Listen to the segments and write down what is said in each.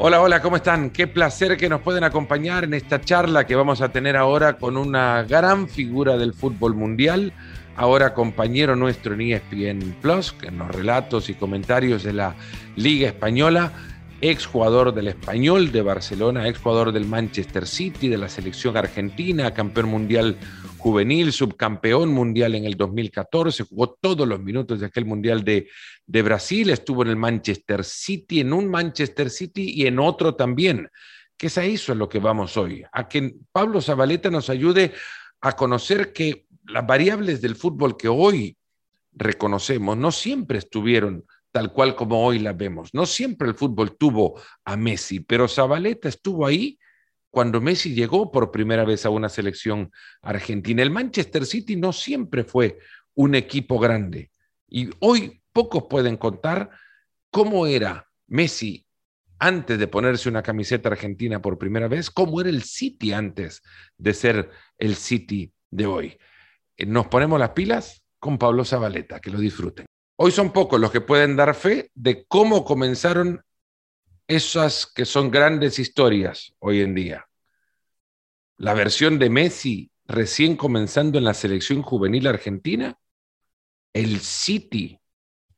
Hola, hola, ¿cómo están? Qué placer que nos pueden acompañar en esta charla que vamos a tener ahora con una gran figura del fútbol mundial, ahora compañero nuestro en ESPN Plus, que en los relatos y comentarios de la Liga Española, ex jugador del Español de Barcelona, ex jugador del Manchester City, de la selección argentina, campeón mundial juvenil, subcampeón mundial en el 2014, jugó todos los minutos de aquel mundial de, de Brasil, estuvo en el Manchester City, en un Manchester City y en otro también. ¿Qué se hizo en lo que vamos hoy? A que Pablo Zabaleta nos ayude a conocer que las variables del fútbol que hoy reconocemos no siempre estuvieron tal cual como hoy las vemos. No siempre el fútbol tuvo a Messi, pero Zabaleta estuvo ahí cuando Messi llegó por primera vez a una selección argentina. El Manchester City no siempre fue un equipo grande y hoy pocos pueden contar cómo era Messi antes de ponerse una camiseta argentina por primera vez, cómo era el City antes de ser el City de hoy. Nos ponemos las pilas con Pablo Zabaleta, que lo disfruten. Hoy son pocos los que pueden dar fe de cómo comenzaron esas que son grandes historias hoy en día. La versión de Messi recién comenzando en la selección juvenil argentina, el City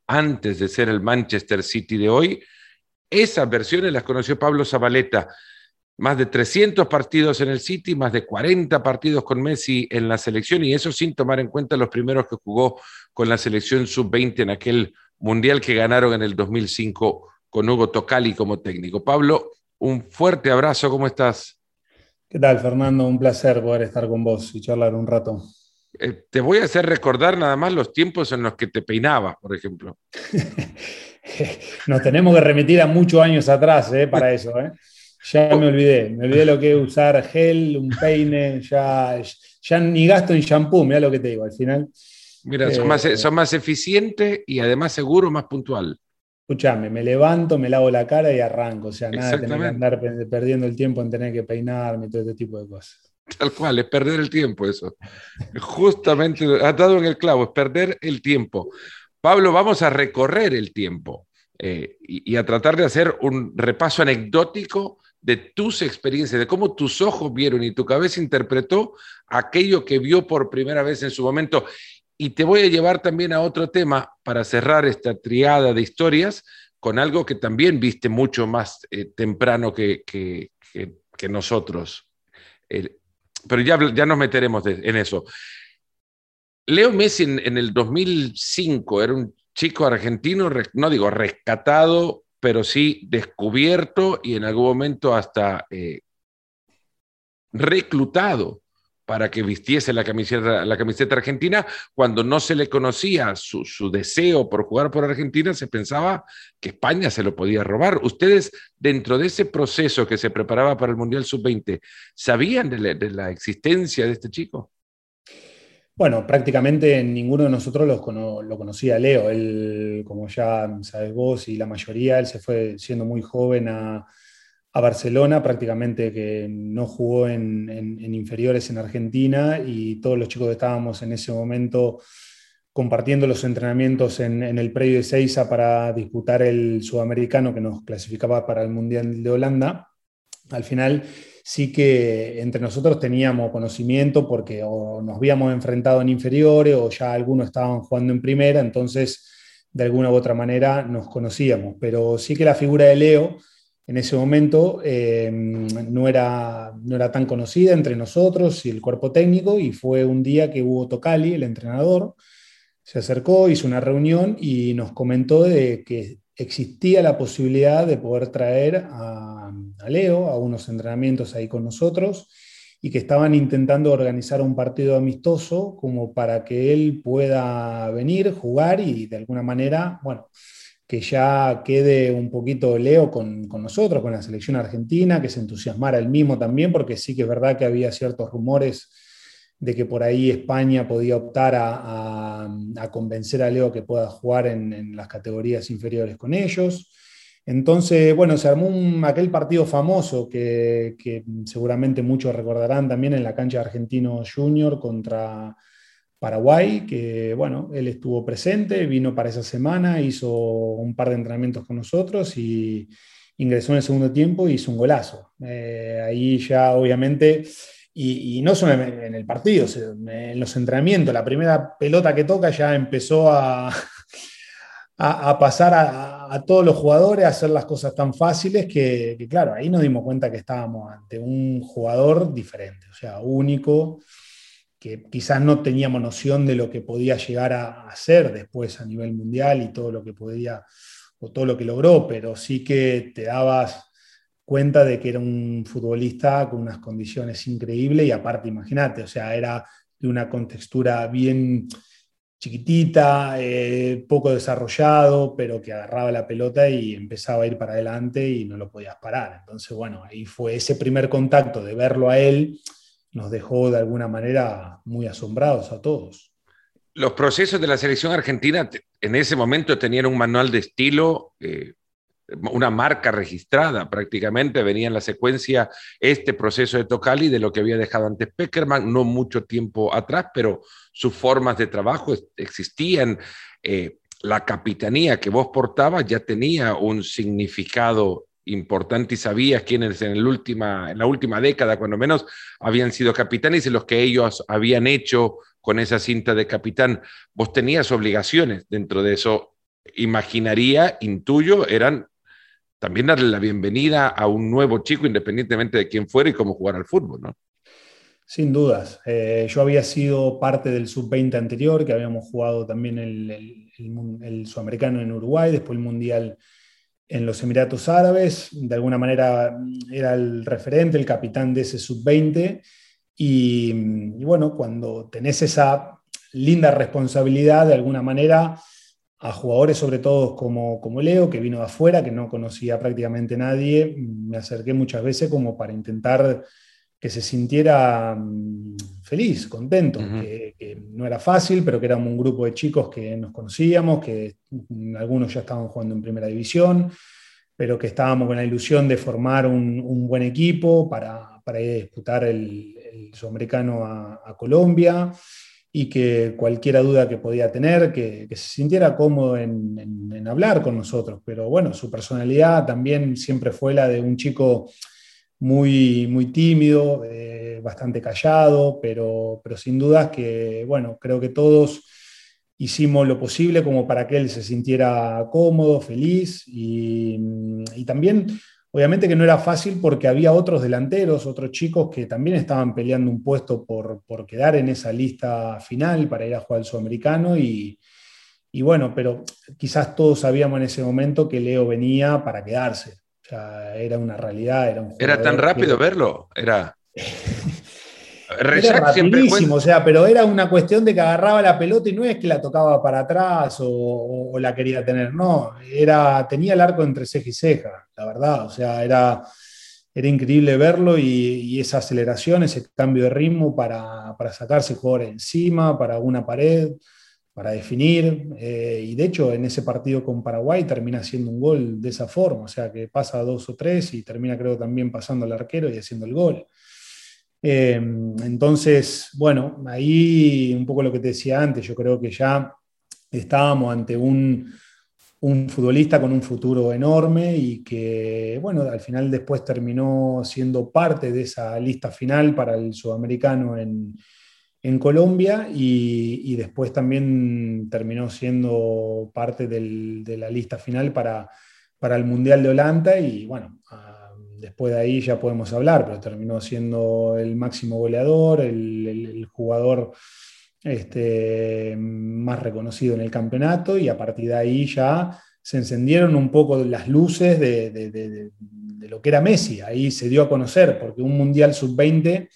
antes de ser el Manchester City de hoy, esas versiones las conoció Pablo Zabaleta. Más de 300 partidos en el City, más de 40 partidos con Messi en la selección y eso sin tomar en cuenta los primeros que jugó con la selección sub-20 en aquel mundial que ganaron en el 2005 con Hugo Tocali como técnico. Pablo, un fuerte abrazo, ¿cómo estás? ¿Qué tal, Fernando? Un placer poder estar con vos y charlar un rato. Eh, te voy a hacer recordar nada más los tiempos en los que te peinabas, por ejemplo. Nos tenemos que remitir a muchos años atrás eh, para eso. Eh. Ya me olvidé, me olvidé lo que es usar gel, un peine, ya, ya ni gasto en shampoo, mira lo que te digo, al final. Mira, son, más, son más eficientes y además seguro, más puntual escúchame, me levanto, me lavo la cara y arranco. O sea, nada de tener que andar perdiendo el tiempo en tener que peinarme y todo este tipo de cosas. Tal cual, es perder el tiempo eso. Justamente, ha dado en el clavo, es perder el tiempo. Pablo, vamos a recorrer el tiempo eh, y, y, a tratar de hacer un repaso anecdótico de tus experiencias, de cómo tus ojos vieron y tu cabeza interpretó aquello que vio por primera vez en su momento. Y te voy a llevar también a otro tema para cerrar esta triada de historias con algo que también viste mucho más eh, temprano que, que, nosotros. pero ya, ya nos meteremos en eso. Leo Messi en, en, el 2005 era un chico argentino, no digo rescatado, pero sí descubierto y en algún momento hasta eh, reclutado para que vistiese la camiseta, la camiseta argentina, cuando no se le conocía su, su, deseo por jugar por Argentina, se pensaba que España se lo podía robar. Ustedes, dentro de ese proceso que se preparaba para el Mundial Sub-20, ¿sabían de la, existencia de este chico? Bueno, prácticamente ninguno de nosotros los cono lo conocía Leo. Él, como ya sabes vos y la mayoría, él se fue siendo muy joven a a Barcelona, prácticamente que no jugó en, inferiores en Argentina y todos los chicos que estábamos en ese momento compartiendo los entrenamientos en, el predio de Seiza para disputar el sudamericano que nos clasificaba para el Mundial de Holanda, al final sí que entre nosotros teníamos conocimiento porque o nos habíamos enfrentado en inferiores o ya algunos estaban jugando en primera, entonces de alguna u otra manera nos conocíamos, pero sí que la figura de Leo en ese momento eh, no, era, no era tan conocida entre nosotros y el cuerpo técnico y fue un día que Hugo Tocali, el entrenador, se acercó, hizo una reunión y nos comentó de que existía la posibilidad de poder traer a, a Leo a unos entrenamientos ahí con nosotros y que estaban intentando organizar un partido amistoso como para que él pueda venir, jugar y de alguna manera, bueno, que ya quede un poquito Leo con, con, nosotros, con la selección argentina, que se entusiasmara él mismo también, porque sí que es verdad que había ciertos rumores de que por ahí España podía optar a, a, convencer a Leo que pueda jugar en, en, las categorías inferiores con ellos. Entonces, bueno, se armó aquel partido famoso que, que seguramente muchos recordarán también en la cancha Argentino Junior contra Paraguay, que bueno, él estuvo presente, vino para esa semana, hizo un par de entrenamientos con nosotros y, ingresó en el segundo tiempo y hizo un golazo. ahí ya obviamente y, no solo en el partido, en los entrenamientos, la primera pelota que toca ya empezó a, a, pasar a, todos los jugadores, a hacer las cosas tan fáciles que, claro, ahí nos dimos cuenta que estábamos ante un jugador diferente, o sea, único, que quizás no teníamos noción de lo que podía llegar a hacer después a nivel mundial y todo lo que podía, o todo lo que logró, pero sí que te dabas cuenta de que era un futbolista con unas condiciones increíbles y aparte, imagínate, o sea, era de una contextura bien chiquitita, eh, poco desarrollado, pero que agarraba la pelota y empezaba a ir para adelante y no lo podías parar. Entonces, bueno, ahí fue ese primer contacto de verlo a él, nos dejó de alguna manera muy asombrados a todos. Los procesos de la selección argentina en ese momento tenían un manual de estilo eh, una marca registrada prácticamente, venía en la secuencia este proceso de Tocali de lo que había dejado antes Peckerman, no mucho tiempo atrás, pero sus formas de trabajo existían. Eh, la capitanía que vos portabas ya tenía un significado importante y sabías quiénes en, el la última década, cuando menos, habían sido capitanes y los que ellos habían hecho con esa cinta de capitán. Vos tenías obligaciones dentro de eso. Imaginaría, intuyo, eran también darle la bienvenida a un nuevo chico, independientemente de quién fuera y cómo jugar al fútbol, ¿no? Sin dudas. Eh, yo había sido parte del sub-20 anterior, que habíamos jugado también el, el, sudamericano en Uruguay, después el mundial en los Emiratos Árabes. De alguna manera era el referente, el capitán de ese sub-20. Y, bueno, cuando tenés esa linda responsabilidad, de alguna manera a jugadores sobre todo como, como Leo, que vino de afuera, que no conocía prácticamente nadie, me acerqué muchas veces como para intentar que se sintiera mm, feliz, contento, que, no era fácil, pero que éramos un grupo de chicos que nos conocíamos, que mm, algunos ya estaban jugando en primera división, pero que estábamos con la ilusión de formar un, buen equipo para, para, ir a disputar el, el sudamericano a, a Colombia y que cualquiera duda que podía tener, que, se sintiera cómodo en, hablar con nosotros. Pero bueno, su personalidad también siempre fue la de un chico muy, muy tímido, eh, bastante callado, pero, pero sin dudas que, bueno, creo que todos hicimos lo posible como para que él se sintiera cómodo, feliz y, y también Obviamente que no era fácil porque había otros delanteros, otros chicos que también estaban peleando un puesto por, quedar en esa lista final para ir a jugar al sudamericano y, bueno, pero quizás todos sabíamos en ese momento que Leo venía para quedarse. Sea, era una realidad. Era, un era tan rápido verlo, era... era rapidísimo, o sea, pero era una cuestión de que agarraba la pelota y no es que la tocaba para atrás o, la quería tener, no, era, tenía el arco entre ceja y ceja, la verdad, o sea, era, era increíble verlo y, esa aceleración, ese cambio de ritmo para, para sacarse jugador encima, para una pared, para definir, eh, y de hecho en ese partido con Paraguay termina haciendo un gol de esa forma, o sea, que pasa dos o tres y termina creo también pasando al arquero y haciendo el gol. Em, entonces, bueno, ahí un poco lo que te decía antes, yo creo que ya estábamos ante un, futbolista con un futuro enorme y que, bueno, al final después terminó siendo parte de esa lista final para el sudamericano en, Colombia y, después también terminó siendo parte de la lista final para, para el Mundial de Holanda y, bueno, después de ahí ya podemos hablar, pero terminó siendo el máximo goleador, el, jugador este, más reconocido en el campeonato y a partir de ahí ya se encendieron un poco las luces de, lo que era Messi. Ahí se dio a conocer, porque un Mundial sub-20,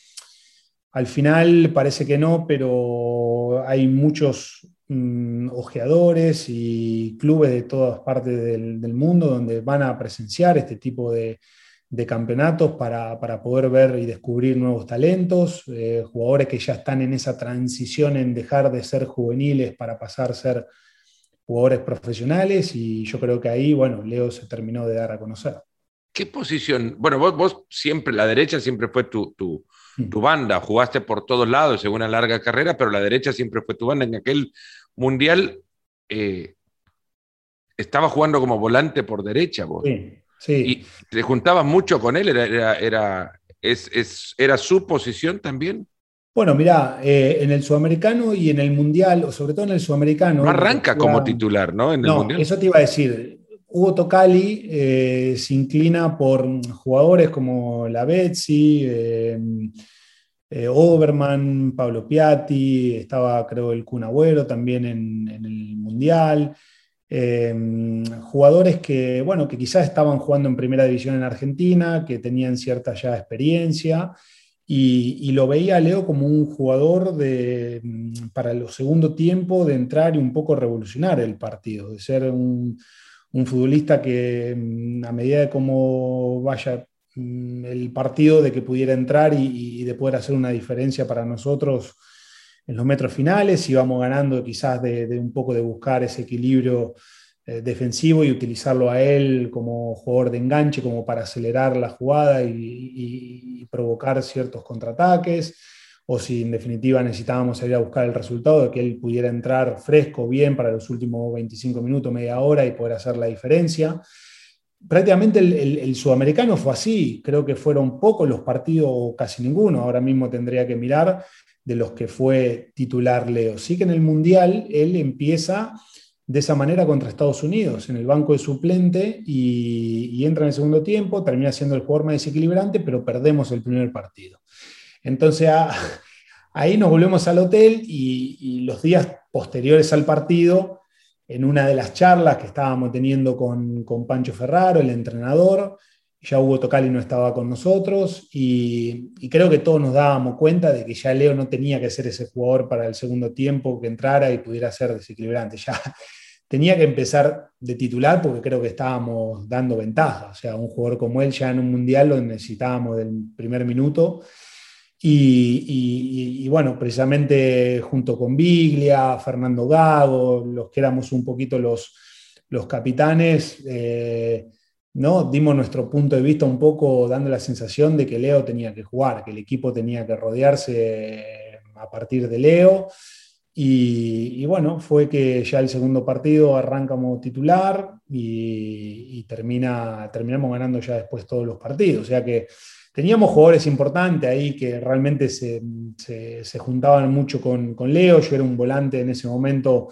al final parece que no, pero hay muchos mm, ojeadores y clubes de todas partes del mundo donde van a presenciar este tipo de, campeonatos para, poder ver y descubrir nuevos talentos, eh, jugadores que ya están en esa transición en dejar de ser juveniles para pasar a ser jugadores profesionales y yo creo que ahí, bueno, Leo se terminó de dar a conocer. ¿Qué posición? Bueno, vos, siempre, la derecha siempre fue tu. Tu banda, jugaste por todos lados en una larga carrera, pero la derecha siempre fue tu banda. En aquel mundial eh, estaba jugando como volante por derecha vos. Sí. Sí. ¿Y te juntabas mucho con él? ¿Era, era, es, era su posición también? Bueno, mira, eh, en el sudamericano y en el mundial, o sobre todo en el sudamericano. No arranca como titular, ¿no? no, eso te iba a decir. Hugo Tocali eh, se inclina por jugadores como la Betsy, eh, Oberman, Pablo Piatti, estaba creo el Kun también en, el mundial. jugadores que, bueno, que quizás estaban jugando en primera división en Argentina, que tenían cierta ya experiencia y, lo veía Leo como un jugador de, mm, para el segundo tiempo de entrar y un poco revolucionar el partido, de ser un, futbolista que mm, a medida de cómo vaya mm, el partido, de que pudiera entrar y, de poder hacer una diferencia para nosotros en los metros finales, íbamos ganando quizás de, de un poco de buscar ese equilibrio eh, defensivo y utilizarlo a él como jugador de enganche, como para acelerar la jugada y, provocar ciertos contraataques, o si en definitiva necesitábamos salir a buscar el resultado, de que él pudiera entrar fresco, bien para los últimos 25 minutos, media hora y poder hacer la diferencia. Prácticamente el, sudamericano fue así, creo que fueron pocos los partidos, casi ninguno, ahora mismo tendría que mirar de los que fue titular Leo. Sí que en el Mundial él empieza de esa manera contra Estados Unidos, en el banco de suplente, y, entra en el segundo tiempo, termina siendo el jugador más desequilibrante, pero perdemos el primer partido. Entonces ahí nos volvemos al hotel y, los días posteriores al partido, en una de las charlas que estábamos teniendo con, con Pancho Ferraro, el entrenador, ya Hugo Tocali no estaba con nosotros y, y, creo que todos nos dábamos cuenta de que ya Leo no tenía que ser ese jugador para el segundo tiempo que entrara y pudiera ser desequilibrante. Ya tenía que empezar de titular porque creo que estábamos dando ventaja. O sea, un jugador como él ya en un mundial lo necesitábamos del primer minuto. Y, y, bueno, precisamente junto con Biglia, Fernando Gago, los que éramos un poquito los, los capitanes, eh, ¿no? dimos nuestro punto de vista un poco dando la sensación de que Leo tenía que jugar, que el equipo tenía que rodearse a partir de Leo. Y, bueno, fue que ya el segundo partido arranca como titular y, termina, terminamos ganando ya después todos los partidos. O sea que teníamos jugadores importantes ahí que realmente se, se, juntaban mucho con, con Leo. Yo era un volante en ese momento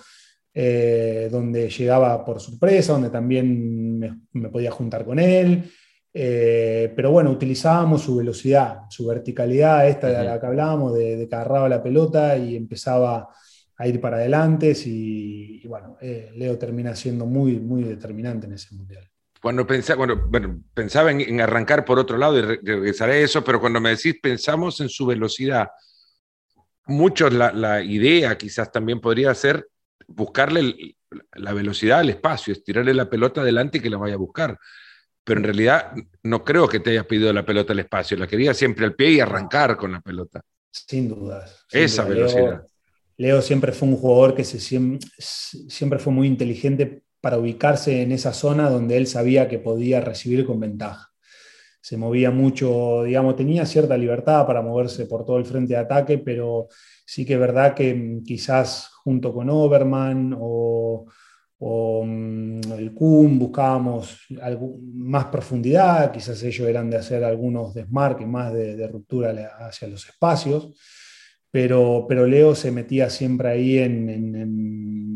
eh, donde llegaba por sorpresa, donde también me, podía juntar con él. Eh, pero bueno, utilizábamos su velocidad, su verticalidad, esta de la que hablábamos, de, que agarraba la pelota y empezaba a ir para adelante. Y, bueno, eh, Leo termina siendo muy, muy determinante en ese mundial. Cuando pensaba, bueno, pensaba en, arrancar por otro lado y regresaré a eso, pero cuando me decís pensamos en su velocidad, muchos la, la idea quizás también podría ser buscarle la velocidad al espacio, estirarle la pelota adelante y que la vaya a buscar. Pero en realidad no creo que te hayas pedido la pelota al espacio, la quería siempre al pie y arrancar con la pelota. Sin dudas. Esa velocidad. Leo, siempre fue un jugador que se, siempre fue muy inteligente para ubicarse en esa zona donde él sabía que podía recibir con ventaja. Se movía mucho, digamos, tenía cierta libertad para moverse por todo el frente de ataque, pero sí que es verdad que mm, quizás junto con Oberman o, mm, el Kuhn buscábamos más profundidad, quizás ellos eran de hacer algunos desmarques más de, ruptura hacia los espacios, pero, pero, Leo se metía siempre ahí en,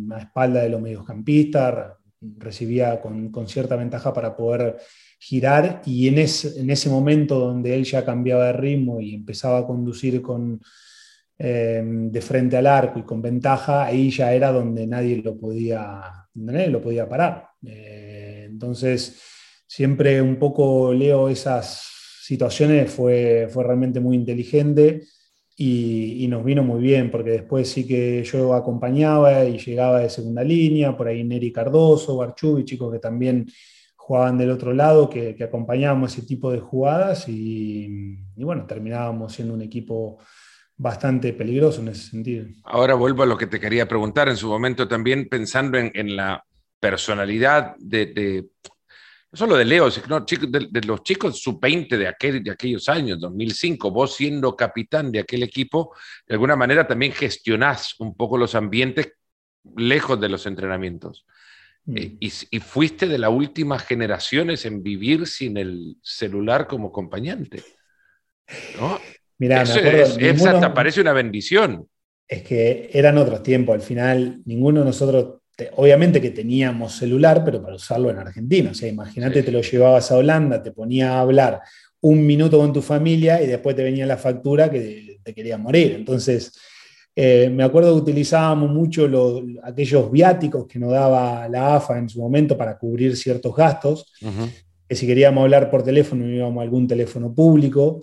la espalda de los mediocampistas, recibía con, cierta ventaja para poder girar y en, ese momento donde él ya cambiaba de ritmo y empezaba a conducir con, Em, de frente al arco y con ventaja, ahí ya era donde nadie lo podía, lo podía parar. Eh, entonces, siempre un poco leo esas situaciones, fue, fue realmente muy inteligente y, nos vino muy bien, porque después sí que yo acompañaba y llegaba de segunda línea, por ahí Neri Cardoso, Barchubi, chicos que también jugaban del otro lado, que, que acompañábamos ese tipo de jugadas y, bueno, terminábamos siendo un equipo bastante peligroso en ese sentido. Ahora vuelvo a lo que te quería preguntar en su momento también pensando en, la personalidad de, no solo de Leo, sino de, los chicos sub-20 de, aquel, de aquellos años, 2005, vos siendo capitán de aquel equipo, de alguna manera también gestionás un poco los ambientes lejos de los entrenamientos. Mm. Eh, y, fuiste de las últimas generaciones en vivir sin el celular como acompañante. ¿no? Mira, Eso es, hasta parece una bendición. Es que eran otros tiempos. Al final, ninguno de nosotros, obviamente que teníamos celular, pero para usarlo en Argentina. O sea, imagínate, te lo llevabas a Holanda, te ponía a hablar un minuto con tu familia y después te venía la factura que te quería morir. Entonces, eh, me acuerdo que utilizábamos mucho aquellos viáticos que nos daba la AFA en su momento para cubrir ciertos gastos, que si queríamos hablar por teléfono íbamos a algún teléfono público,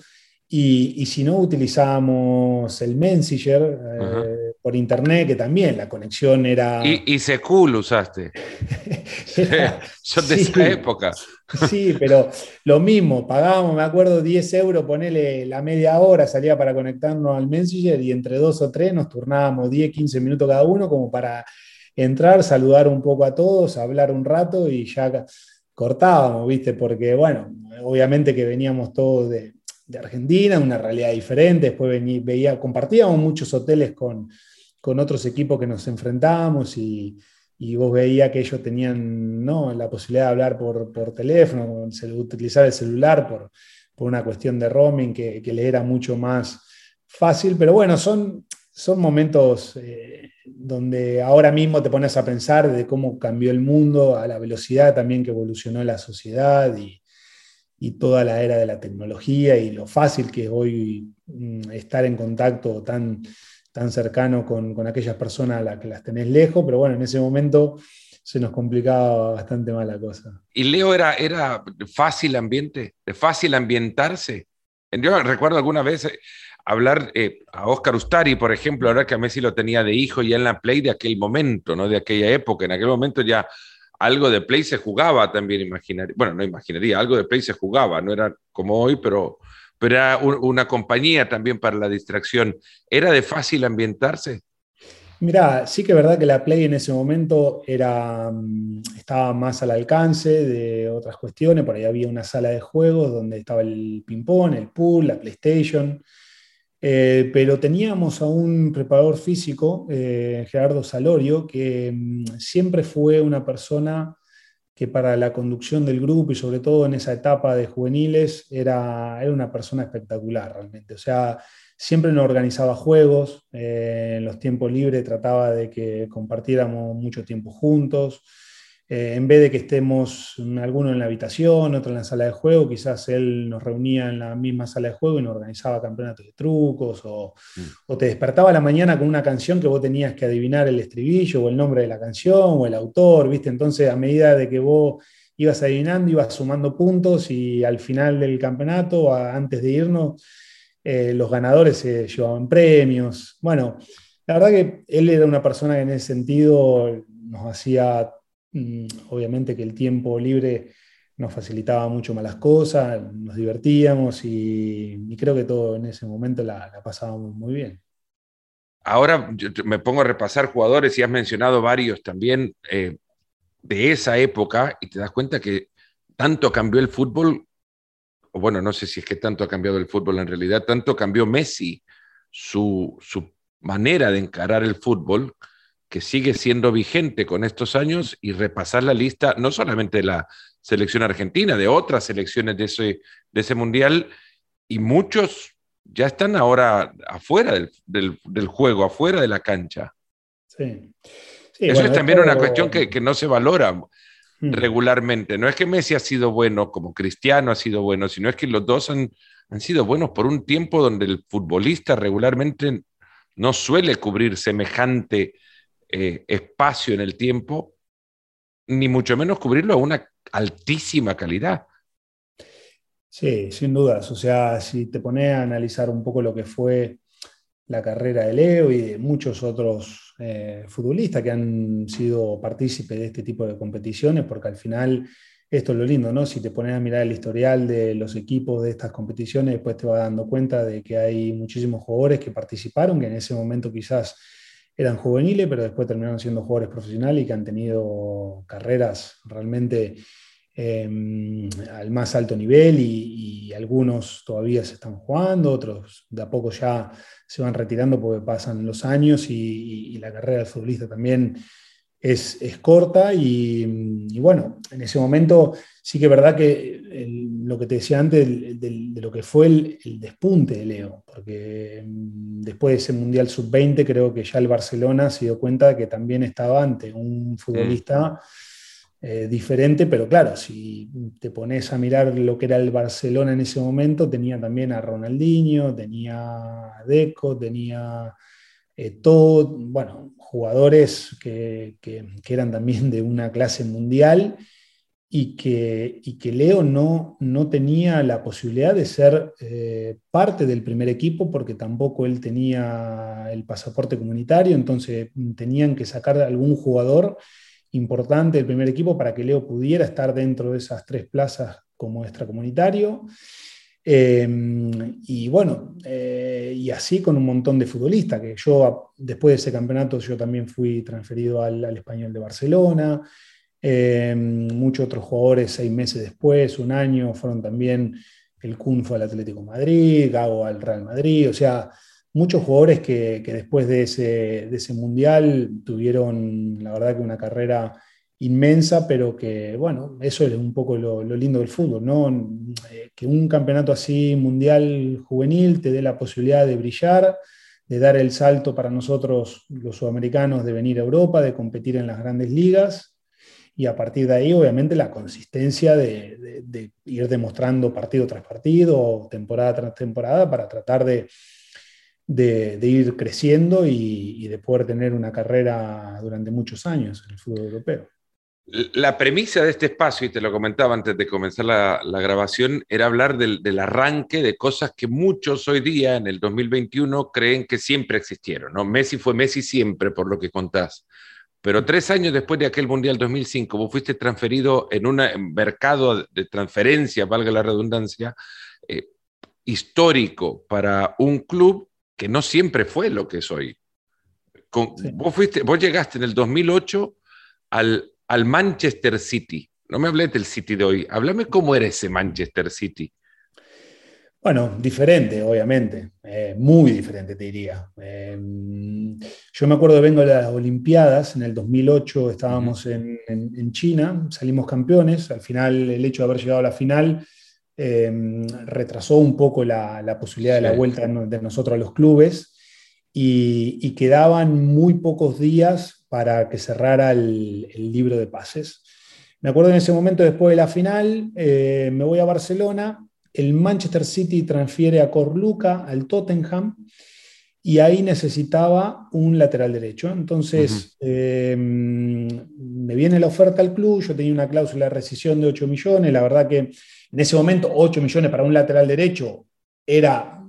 y, si no utilizábamos el Messenger eh, por internet, que también la conexión era... Y, y Secul usaste. Son de esa época. Sí, pero lo mismo, pagábamos, me acuerdo, 10 euros, ponele la media hora, salía para conectarnos al Messenger y entre dos o tres nos turnábamos 10, 15 minutos cada uno como para entrar, saludar un poco a todos, hablar un rato y ya cortábamos, ¿viste? Porque, bueno, obviamente que veníamos todos de, Argentina, una realidad diferente, después veía, compartíamos muchos hoteles con, con otros equipos que nos enfrentábamos y y vos veías que ellos tenían ¿no? la posibilidad de hablar por, por teléfono, utilizar el celular por, por, una cuestión de roaming que, que le era mucho más fácil, pero bueno, son, son momentos eh, donde ahora mismo te pones a pensar de cómo cambió el mundo, a la velocidad también que evolucionó la sociedad y, y toda la era de la tecnología y lo fácil que es hoy mm, estar en contacto tan tan cercano con, aquellas personas a las que las tenés lejos, pero bueno, en ese momento se nos complicaba bastante más la cosa. ¿Y Leo era, era fácil ambiente, de fácil ambientarse? Yo recuerdo alguna vez eh, hablar eh, a Oscar Ustari, por ejemplo, ahora que a Messi lo tenía de hijo ya en la Play de aquel momento, ¿no? de aquella época. En aquel momento ya algo de Play se jugaba también, imaginaría. Bueno, no imaginaría, algo de Play se jugaba, no era como hoy, pero pero era una compañía también para la distracción. ¿Era de fácil ambientarse? Mira, sí que es verdad que la Play en ese momento era, mm, estaba más al alcance de otras cuestiones, por ahí había una sala de juegos donde estaba el ping-pong, el pool, la PlayStation, eh, pero teníamos a un preparador físico, eh, Gerardo Salorio, que mm, siempre fue una persona que para la conducción del grupo y sobre todo en esa etapa de juveniles era, era una persona espectacular realmente. O sea, siempre nos organizaba juegos, eh, en los tiempos libres trataba de que compartiéramos mucho tiempo juntos. Eh, en vez de que estemos alguno en la habitación, otro en la sala de juego, quizás él nos reunía en la misma sala de juego y nos organizaba campeonatos de trucos, o, mm. o, te despertaba a la mañana con una canción que vos tenías que adivinar el estribillo o el nombre de la canción o el autor, ¿viste? Entonces, a medida de que vos ibas adivinando, ibas sumando puntos y al final del campeonato, antes de irnos, eh, los ganadores se llevaban premios. Bueno, la verdad que él era una persona que en ese sentido nos hacía obviamente que el tiempo libre nos facilitaba mucho más las cosas, nos divertíamos y, creo que todo en ese momento la, pasábamos muy bien. Ahora me pongo a repasar jugadores y has mencionado varios también eh, de esa época y te das cuenta que tanto cambió el fútbol, o bueno, no sé si es que tanto ha cambiado el fútbol en realidad, tanto cambió Messi su, su manera de encarar el fútbol, que sigue siendo vigente con estos años y repasar la lista, no solamente de la selección argentina, de otras selecciones de ese, de ese mundial, y muchos ya están ahora afuera del, juego, afuera de la cancha. Sí. Eso es también una cuestión que, no se valora mm. regularmente. No es que Messi ha sido bueno, como Cristiano ha sido bueno, sino es que los dos han, han sido buenos por un tiempo donde el futbolista regularmente no suele cubrir semejante eh, espacio en el tiempo, ni mucho menos cubrirlo a una altísima calidad. Sí, sin dudas. O sea, si te pones a analizar un poco lo que fue la carrera de Leo y de muchos otros eh, futbolistas que han sido partícipes de este tipo de competiciones, porque al final esto es lo lindo, ¿no? Si te pones a mirar el historial de los equipos de estas competiciones, después te vas dando cuenta de que hay muchísimos jugadores que participaron, que en ese momento quizás eran juveniles, pero después terminaron siendo jugadores profesionales y que han tenido carreras realmente em, al más alto nivel y, algunos todavía se están jugando, otros de a poco ya se van retirando porque pasan los años y, la carrera del futbolista también es, corta y, bueno, en ese momento sí que es verdad que lo que te decía antes de, lo que fue el, despunte de Leo, porque mm, después de ese Mundial Sub-20 creo que ya el Barcelona se dio cuenta de que también estaba ante un futbolista eh, diferente, pero claro, si te pones a mirar lo que era el Barcelona en ese momento, tenía también a Ronaldinho, tenía a Deco, tenía eh, todo, bueno, jugadores que, eran también de una clase mundial y que, que Leo no, no, tenía la posibilidad de ser eh, parte del primer equipo porque tampoco él tenía el pasaporte comunitario, entonces tenían que sacar algún jugador importante del primer equipo para que Leo pudiera estar dentro de esas tres plazas como extracomunitario. Em, y bueno, eh, y así con un montón de futbolistas, que yo después de ese campeonato yo también fui transferido al, español de Barcelona, em, muchos otros jugadores seis meses después, un año, fueron también, el Kun fue al Atlético Madrid, Gago al Real Madrid, o sea, muchos jugadores que, después de ese, de ese mundial tuvieron, la verdad que una carrera inmensa, pero que, bueno, eso es un poco lo, lindo del fútbol, ¿no? Eh, que un campeonato así mundial juvenil te dé la posibilidad de brillar, de dar el salto para nosotros los sudamericanos de venir a Europa, de competir en las grandes ligas, y a partir de ahí, obviamente, la consistencia de, ir demostrando partido tras partido, temporada tras temporada, para tratar de, de, ir creciendo y, de poder tener una carrera durante muchos años en el fútbol europeo. La premisa de este espacio, y te lo comentaba antes de comenzar la, grabación, era hablar del, arranque de cosas que muchos hoy día, en el 2021, creen que siempre existieron. ¿no? Messi fue Messi siempre, por lo que contás. Pero tres años después de aquel Mundial 2005, vos fuiste transferido en un mercado de transferencia, valga la redundancia, eh, histórico para un club que no siempre fue lo que es hoy. vos, fuiste, vos llegaste en el 2008 al al Manchester City. No me hables del City de hoy, háblame cómo era ese Manchester City. Bueno, diferente, obviamente, eh, muy diferente te diría. Eh, yo me acuerdo de vengo a las Olimpiadas, en el 2008 estábamos en, China, salimos campeones, al final el hecho de haber llegado a la final eh, retrasó un poco la, posibilidad de la vuelta de nosotros a los clubes. Y quedaban muy pocos días para que cerrara el, libro de pases. Me acuerdo en ese momento, después de la final, me voy a Barcelona, el Manchester City transfiere a Corluca al Tottenham y ahí necesitaba un lateral derecho. Entonces eh, me viene la oferta al club, yo tenía una cláusula de rescisión de 8 millones, la verdad que en ese momento 8 millones para un lateral derecho era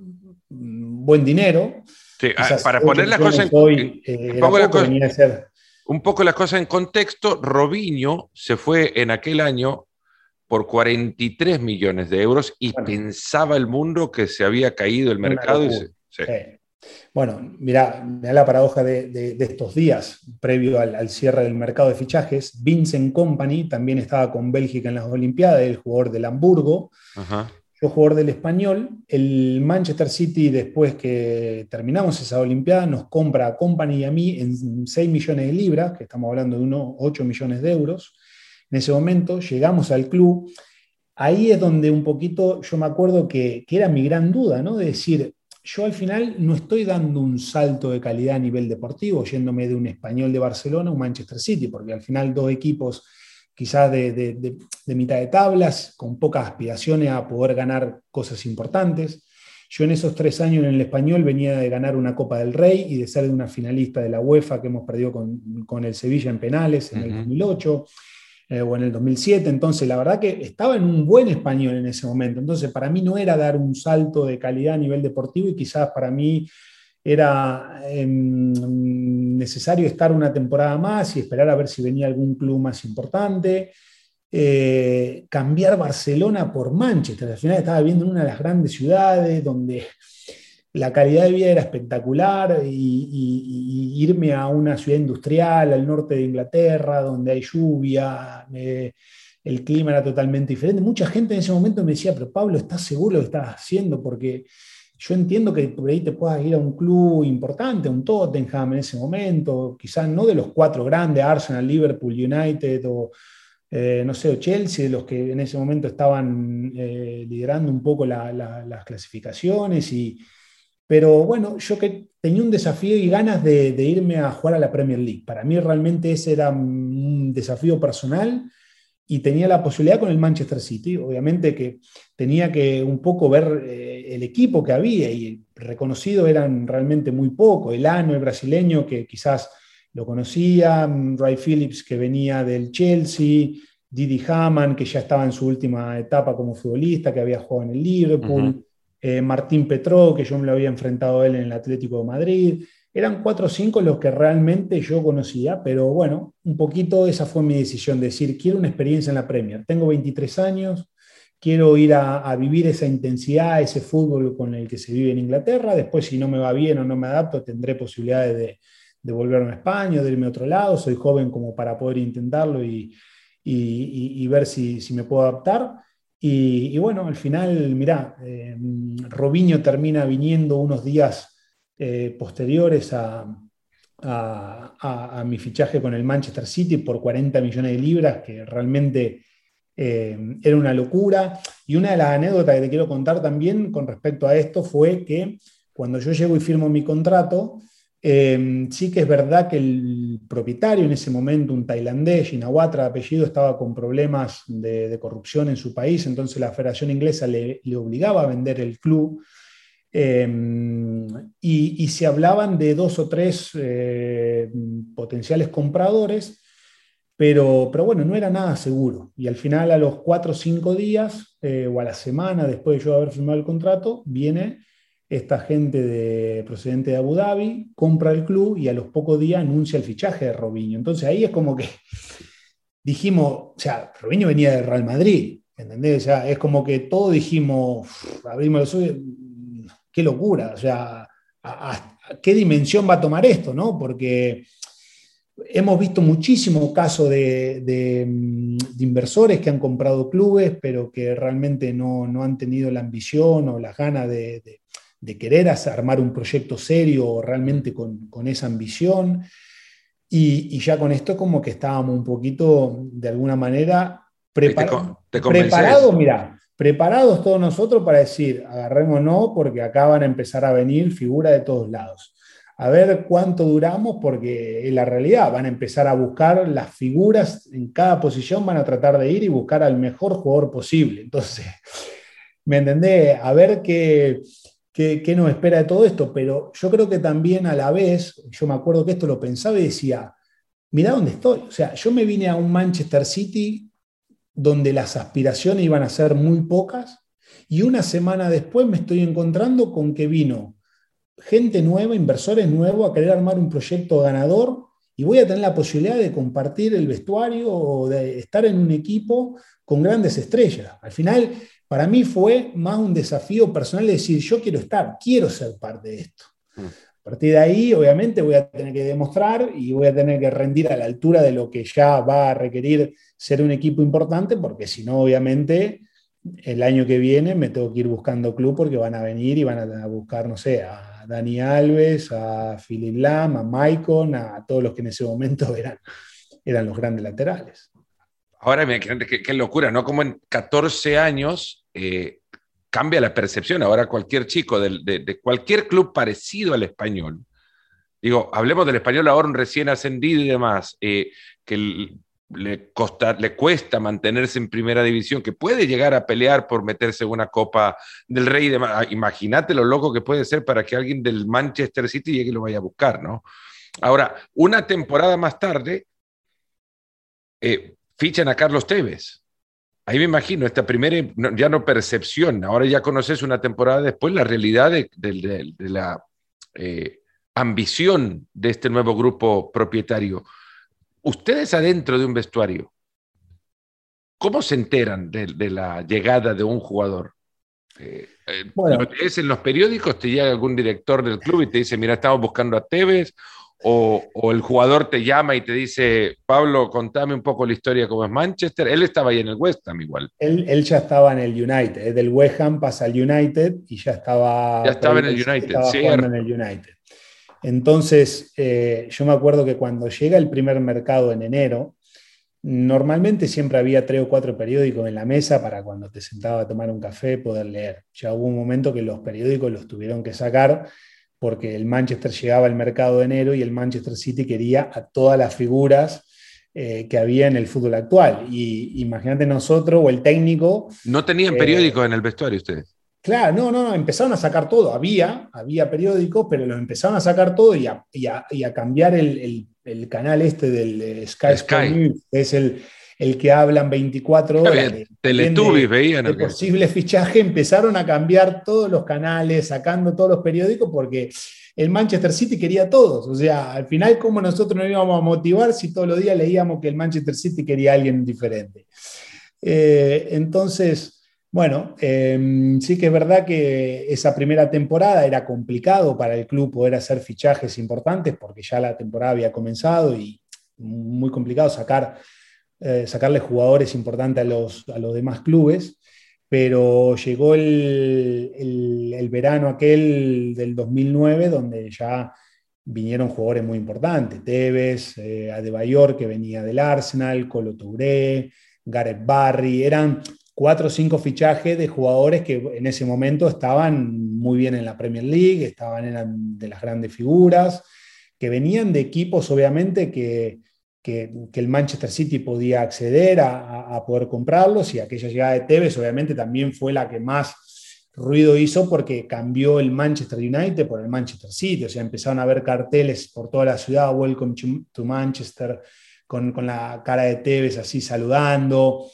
buen dinero. Sí, ah, para poner las cosas en, un poco las cosas en contexto, Robinho se fue en aquel año por 43 millones de euros y pensaba el mundo que se había caído el mercado. Bueno, mira, la paradoja de, estos días, previo al, cierre del mercado de fichajes. Vincent Company también estaba con Bélgica en las Olimpiadas, el jugador del Hamburgo. Ajá yo jugador del español, el Manchester City, después que terminamos esa Olimpiada, nos compra a Company y a mí en 6 millones de libras, que estamos hablando de unos 8 millones de euros. En ese momento llegamos al club. Ahí es donde un poquito yo me acuerdo que, que era mi gran duda, ¿no? De decir, yo al final no estoy dando un salto de calidad a nivel deportivo, yéndome de un español de Barcelona a un Manchester City, porque al final dos equipos quizás de, mitad de tablas, con pocas aspiraciones a poder ganar cosas importantes. Yo en esos tres años en el español venía de ganar una Copa del Rey y de ser de una finalista de la UEFA que hemos perdido con, el Sevilla en penales en el 2008 eh, o en el 2007. Entonces, la verdad que estaba en un buen español en ese momento. Entonces, para mí no era dar un salto de calidad a nivel deportivo y quizás para mí era em, necesario estar una temporada más y esperar a ver si venía algún club más importante. Eh, cambiar Barcelona por Manchester. Al final estaba viviendo en una de las grandes ciudades donde la calidad de vida era espectacular y, irme a una ciudad industrial al norte de Inglaterra donde hay lluvia, eh, el clima era totalmente diferente. Mucha gente en ese momento me decía, pero Pablo, ¿estás seguro lo que estás haciendo? Porque yo entiendo que por ahí te puedas ir a un club importante, un Tottenham en ese momento, quizás no de los cuatro grandes, Arsenal, Liverpool, United o, eh, no sé, Chelsea, de los que en ese momento estaban eh, liderando un poco las clasificaciones. Y, pero bueno, yo que tenía un desafío y ganas de, irme a jugar a la Premier League. Para mí realmente ese era un desafío personal y tenía la posibilidad con el Manchester City. Obviamente que tenía que un poco ver eh, el equipo que había y reconocido eran realmente muy poco. El Ano, el brasileño, que quizás lo conocía, Ray Phillips, que venía del Chelsea, Didi Hamann, que ya estaba en su última etapa como futbolista, que había jugado en el Liverpool, eh, Martín Petró, que yo me lo había enfrentado a él en el Atlético de Madrid. Eran cuatro o cinco los que realmente yo conocía, pero bueno, un poquito esa fue mi decisión, decir, quiero una experiencia en la Premier. Tengo 23 años, quiero ir a, vivir esa intensidad, ese fútbol con el que se vive en Inglaterra. Después, si no me va bien o no me adapto, tendré posibilidades de, volverme a España, de irme a otro lado. Soy joven como para poder intentarlo y, ver si, me puedo adaptar. Y, bueno, al final, mirá, eh, Robinho termina viniendo unos días eh, posteriores a, mi fichaje con el Manchester City por 40 millones de libras, que realmente eh, era una locura. Y una de las anécdotas que te quiero contar también con respecto a esto fue que cuando yo llego y firmo mi contrato, eh, sí que es verdad que el propietario en ese momento, un tailandés, Shinawatra de apellido, estaba con problemas de, corrupción en su país, entonces la Federación Inglesa le, le obligaba a vender el club Em, y, se hablaban de dos o tres eh, potenciales compradores, pero, pero bueno, no era nada seguro. Y al final, a los cuatro o cinco días eh, o a la semana después de yo haber firmado el contrato, viene esta gente de, procedente de Abu Dhabi, compra el club y a los pocos días anuncia el fichaje de Robinho. Entonces ahí es como que dijimos, o sea, Robinho venía de Real Madrid, ¿entendés? O sea, es como que todos dijimos, abrimos los ojos, qué locura, o sea, qué dimensión va a tomar esto, ¿no? Porque hemos visto muchísimos casos de, inversores que han comprado clubes, pero que realmente no, han tenido la ambición o las ganas de, querer armar un proyecto serio realmente con, esa ambición. Y, ya con esto como que estábamos un poquito, de alguna manera, preparados, mira, preparados todos nosotros para decir, agarrémonos porque acá van a empezar a venir figuras de todos lados. A ver cuánto duramos porque en la realidad van a empezar a buscar las figuras en cada posición, van a tratar de ir y buscar al mejor jugador posible. Entonces, ¿me entendés? A ver qué, qué, nos espera de todo esto, pero yo creo que también a la vez, yo me acuerdo que esto lo pensaba y decía, mira dónde estoy. O sea, yo me vine a un Manchester City donde las aspiraciones iban a ser muy pocas, y una semana después me estoy encontrando con que vino gente nueva, inversores nuevos a querer armar un proyecto ganador y voy a tener la posibilidad de compartir el vestuario o de estar en un equipo con grandes estrellas. Al final, para mí fue más un desafío personal de decir, yo quiero estar, quiero ser parte de esto. Mm. A partir de ahí, obviamente, voy a tener que demostrar y voy a tener que rendir a la altura de lo que ya va a requerir ser un equipo importante, porque si no, obviamente, el año que viene me tengo que ir buscando club porque van a venir y van a buscar, no sé, a Dani Alves, a Philip Lam, a Maicon, a todos los que en ese momento eran, eran los grandes laterales. Ahora, qué, qué locura, ¿no? Como en 14 años eh, cambia la percepción. Ahora cualquier chico de, cualquier club parecido al español, digo, hablemos del español ahora un recién ascendido y demás, eh, que le, cuesta mantenerse en primera división, que puede llegar a pelear por meterse en una Copa del Rey. De, ah, imagínate lo loco que puede ser para que alguien del Manchester City llegue y lo vaya a buscar, ¿no? Ahora, una temporada más tarde, eh, fichan a Carlos Tevez. Ahí me imagino, esta primera, ya no percepción, ahora ya conoces una temporada después la realidad de, la eh, ambición de este nuevo grupo propietario. Ustedes adentro de un vestuario, ¿cómo se enteran de, la llegada de un jugador? Eh, eh, es en los periódicos? ¿Te llega algún director del club y te dice, mira, estamos buscando a Tevez? O, el jugador te llama y te dice, Pablo, contame un poco la historia cómo es Manchester. Él estaba ahí en el West Ham igual. Él, ya estaba en el United, del West Ham pasa al United y ya estaba... Ya estaba en el United, sí. en el United. Entonces, eh, yo me acuerdo que cuando llega el primer mercado en enero, normalmente siempre había tres o cuatro periódicos en la mesa para cuando te sentaba a tomar un café poder leer. Ya hubo un momento que los periódicos los tuvieron que sacar porque el Manchester llegaba al mercado de enero y el Manchester City quería a todas las figuras eh, que había en el fútbol actual. Y imagínate nosotros o el técnico. ¿No tenían eh, periódicos en el vestuario ustedes? Claro, no, no, no, empezaron a sacar todo. Había, había periódicos, pero los empezaron a sacar todo y a, cambiar el, canal este del eh, Sky, Sky. que es el, el que hablan 24 horas. Teletubbies veían. El posible fichaje, empezaron a cambiar todos los canales, sacando todos los periódicos, porque el Manchester City quería todos. O sea, al final, ¿cómo nosotros nos íbamos a motivar si todos los días leíamos que el Manchester City quería a alguien diferente? Eh, entonces, bueno, em, sí que es verdad que esa primera temporada era complicado para el club poder hacer fichajes importantes porque ya la temporada había comenzado y muy complicado sacar eh, sacarle jugadores importantes a los, a los demás clubes, pero llegó el, el, verano aquel del 2009 donde ya vinieron jugadores muy importantes, Tevez, eh, Adebayor que venía del Arsenal, Colo Touré, Gareth Barry, eran cuatro o cinco fichajes de jugadores que en ese momento estaban muy bien en la Premier League, estaban en de las grandes figuras, que venían de equipos obviamente que, que, el Manchester City podía acceder a, poder comprarlos y aquella llegada de Tevez obviamente también fue la que más ruido hizo porque cambió el Manchester United por el Manchester City, o sea, empezaron a ver carteles por toda la ciudad, Welcome to Manchester, con, la cara de Tevez así saludando.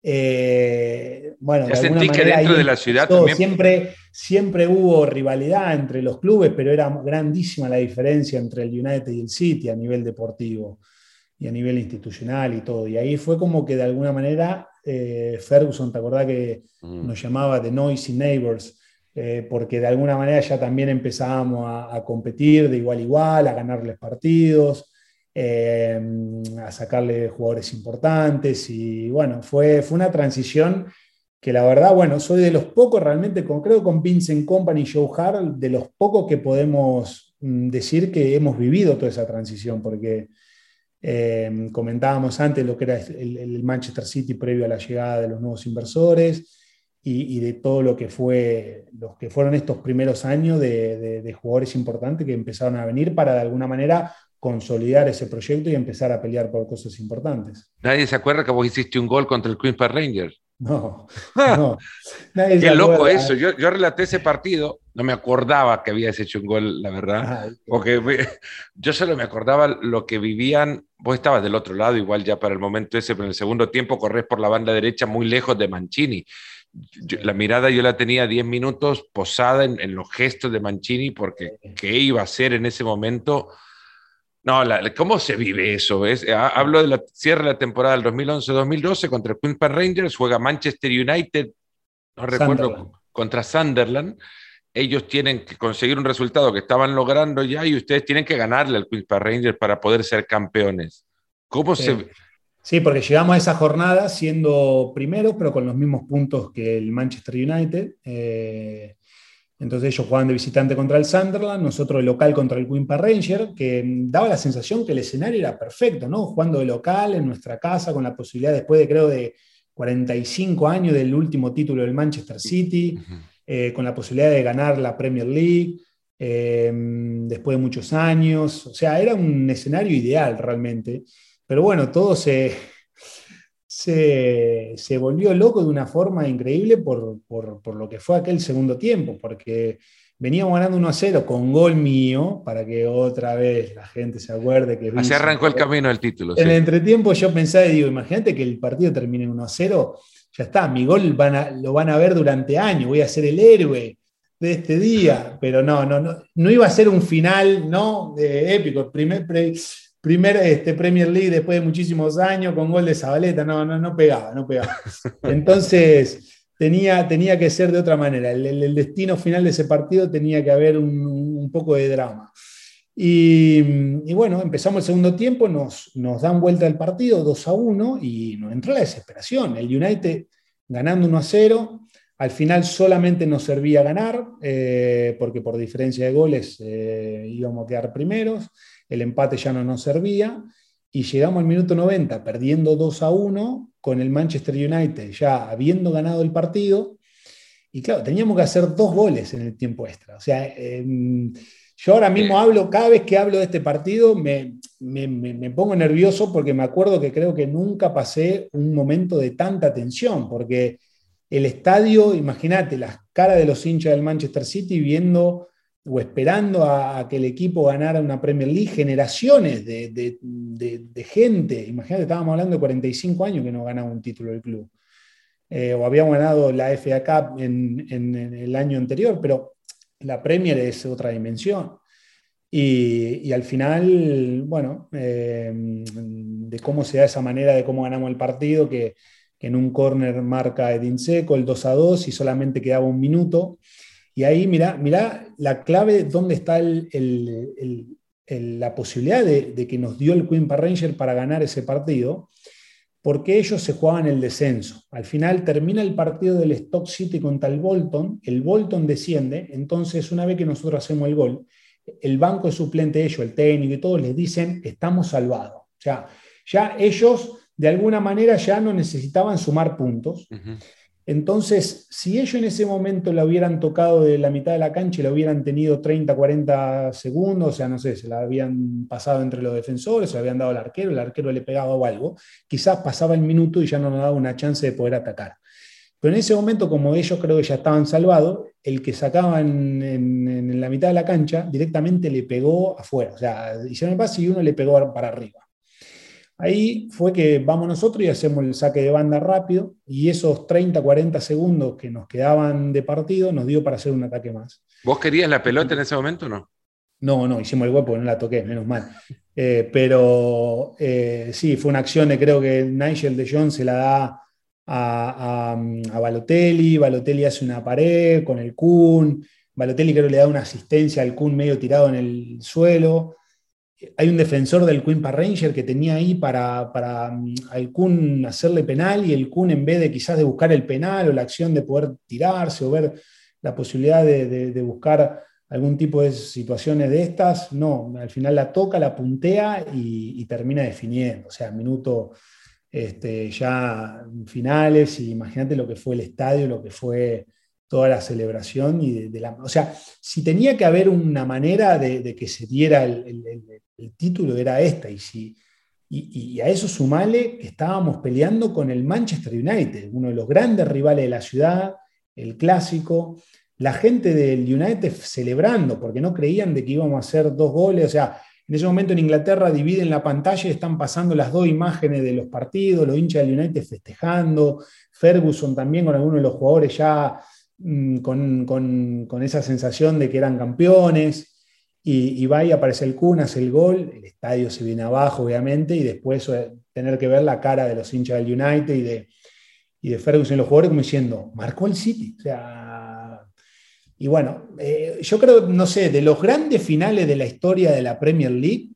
Eh, bueno, de sentí que dentro de la ciudad también... siempre, siempre hubo rivalidad entre los clubes, pero era grandísima la diferencia entre el United y el City a nivel deportivo y a nivel institucional y todo. Y ahí fue como que de alguna manera eh, Ferguson, ¿te acordás que mm. nos llamaba The Noisy Neighbors? Eh, porque de alguna manera ya también empezábamos a, competir de igual a igual, a ganarles partidos, eh, a sacarle jugadores importantes. Y bueno, fue, fue una transición que la verdad, bueno, soy de los pocos realmente, con, creo con Vincent Company y Joe Hart, de los pocos que podemos mm, decir que hemos vivido toda esa transición, porque eh, comentábamos antes lo que era el, Manchester City previo a la llegada de los nuevos inversores y, de todo lo que fue, los que fueron estos primeros años de, jugadores importantes que empezaron a venir para de alguna manera consolidar ese proyecto y empezar a pelear por cosas importantes. Nadie se acuerda que vos hiciste un gol contra el Queen's Park Rangers. No, no. Qué loco eso. Yo, yo, relaté ese partido, no me acordaba que habías hecho un gol, la verdad. Porque yo solo me acordaba lo que vivían. Vos estabas del otro lado, igual ya para el momento ese, pero en el segundo tiempo corres por la banda derecha muy lejos de Mancini. la mirada yo la tenía 10 minutos posada en, en, los gestos de Mancini, porque qué iba a ser en ese momento no, ¿cómo se vive eso? Es, hablo de la cierre de la temporada del 2011-2012 contra el Queen's Park Rangers, juega Manchester United, no recuerdo, contra Sunderland. Ellos tienen que conseguir un resultado que estaban logrando ya y ustedes tienen que ganarle al Queen's Park Rangers para poder ser campeones. ¿Cómo se...? Sí, porque llegamos a esa jornada siendo primeros, pero con los mismos puntos que el Manchester United. Eh, entonces ellos jugaban de visitante contra el Sunderland, nosotros de local contra el Queen Park Ranger, que daba la sensación que el escenario era perfecto, ¿no? Jugando de local en nuestra casa, con la posibilidad después de creo de 45 años del último título del Manchester City, eh, con la posibilidad de ganar la Premier League, eh, después de muchos años. O sea, era un escenario ideal realmente. Pero bueno, todo se, se, volvió loco de una forma increíble por, lo que fue aquel segundo tiempo, porque veníamos ganando 1 a 0 con gol mío, para que otra vez la gente se acuerde que... Así arrancó el camino del título. En el entretiempo yo pensaba y digo, imagínate que el partido termine 1 a 0, ya está, mi gol van lo van a ver durante años, voy a ser el héroe de este día, pero no, no, no, no iba a ser un final ¿no? épico. El primer, primer este, Premier League después de muchísimos años con gol de Zabaleta, no, no, no pegaba, no pegaba. Entonces tenía, tenía que ser de otra manera, el, destino final de ese partido tenía que haber un, poco de drama. Y, bueno, empezamos el segundo tiempo, nos, nos dan vuelta el partido 2 a 1 y nos entró la desesperación. El United ganando 1 a 0, al final solamente nos servía ganar, eh, porque por diferencia de goles eh, íbamos a quedar primeros, el empate ya no nos servía, y llegamos al minuto 90 perdiendo 2 a 1 con el Manchester United ya habiendo ganado el partido, y claro, teníamos que hacer dos goles en el tiempo extra. O sea, em, yo ahora mismo hablo, cada vez que hablo de este partido me, me, pongo nervioso porque me acuerdo que creo que nunca pasé un momento de tanta tensión, porque el estadio, imagínate, las caras de los hinchas del Manchester City viendo o esperando a, que el equipo ganara una Premier League, generaciones de, gente, imagínate, estábamos hablando de 45 años que no ganaba un título del club, eh, o habíamos ganado la FA Cup en, el año anterior, pero la Premier es otra dimensión. Y, al final, bueno, eh, de cómo se da esa manera de cómo ganamos el partido, que en un córner marca Edin Seco el 2 a 2 y solamente quedaba un minuto. Y ahí, mira, mira la clave, dónde está la posibilidad de, que nos dio el Queen Ranger para ganar ese partido, porque ellos se jugaban el descenso. Al final termina el partido del Stock City contra el Bolton, el Bolton desciende, entonces una vez que nosotros hacemos el gol, el banco de suplente ellos, el técnico y todos les dicen, estamos salvados. O sea, ya ellos de alguna manera ya no necesitaban sumar puntos. Entonces, si ellos en ese momento la hubieran tocado de la mitad de la cancha y la hubieran tenido 30, 40 segundos, o sea, no sé, se la habían pasado entre los defensores, se la habían dado al arquero, el arquero le pegaba o algo, quizás pasaba el minuto y ya no nos daba una chance de poder atacar. Pero en ese momento, como ellos creo que ya estaban salvados, el que sacaban en, en la mitad de la cancha directamente le pegó afuera. O sea, hicieron el pase y uno le pegó para arriba. Ahí fue que vamos nosotros y hacemos el saque de banda rápido y esos 30, 40 segundos que nos quedaban de partido nos dio para hacer un ataque más. ¿Vos querías la pelota en ese momento o no? No, no, hicimos el hueco, no la toqué, menos mal. Eh, pero eh, sí, fue una acción de creo que Nigel de Jong se la da a, a, Balotelli, Balotelli hace una pared con el Kun, Balotelli creo que le da una asistencia al Kun medio tirado en el suelo hay un defensor del Queen Ranger que tenía ahí para, para mm, al hacerle penal y el Kun en vez de quizás de buscar el penal o la acción de poder tirarse o ver la posibilidad de, buscar algún tipo de situaciones de estas, no, al final la toca, la puntea y, termina definiendo. O sea, minuto este, ya finales y imagínate lo que fue el estadio, lo que fue toda la celebración y o sea, si tenía que haber una manera de, que se diera el, título era esta y si y, a eso sumale que estábamos peleando con el Manchester United, uno de los grandes rivales de la ciudad, el clásico, la gente del United celebrando porque no creían de que íbamos a hacer dos goles, o sea, en ese momento en Inglaterra dividen la pantalla y están pasando las dos imágenes de los partidos, los hinchas del United festejando, Ferguson también con algunos de los jugadores ya Mm, con, esa sensación de que eran campeones, y, va y aparece el Kun, hace el gol, el estadio se viene abajo, obviamente, y después eh, tener que ver la cara de los hinchas del United y de, y de Ferguson y los jugadores como diciendo, marcó el City. O sea, y bueno, eh, yo creo, no sé, de los grandes finales de la historia de la Premier League,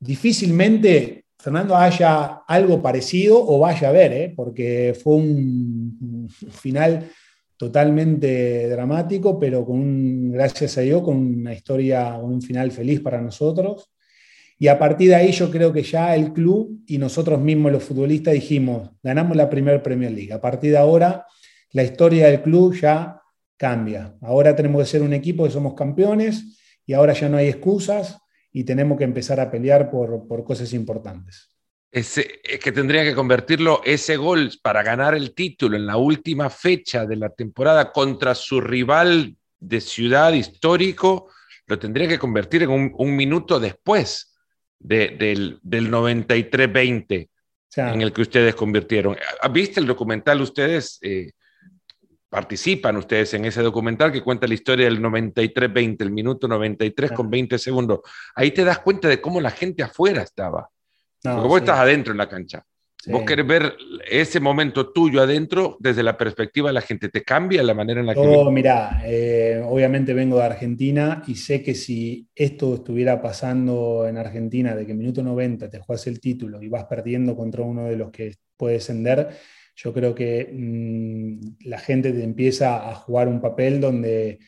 difícilmente Fernando haya algo parecido o vaya a ver, ¿eh? porque fue un final totalmente dramático, pero con un, gracias a Dios, con una historia, con un final feliz para nosotros. Y a partir de ahí yo creo que ya el club y nosotros mismos los futbolistas dijimos, ganamos la primera Premier League. A partir de ahora la historia del club ya cambia. Ahora tenemos que ser un equipo que somos campeones y ahora ya no hay excusas y tenemos que empezar a pelear por, por cosas importantes es que tendría que convertirlo ese gol para ganar el título en la última fecha de la temporada contra su rival de ciudad histórico, lo tendría que convertir en un, minuto después del, 93-20 en el que ustedes convirtieron. ¿Viste el documental ustedes? Eh, participan ustedes en ese documental que cuenta la historia del 93-20, el minuto 93 con 20 segundos. Ahí te das cuenta de cómo la gente afuera estaba. No, Porque vos estás adentro en la cancha. Vos querés ver ese momento tuyo adentro desde la perspectiva de la gente. ¿Te cambia la manera en la que... Oh, mirá, eh, obviamente vengo de Argentina y sé que si esto estuviera pasando en Argentina, de que en minuto 90 te juegas el título y vas perdiendo contra uno de los que puede descender, yo creo que mm, la gente te empieza a jugar un papel donde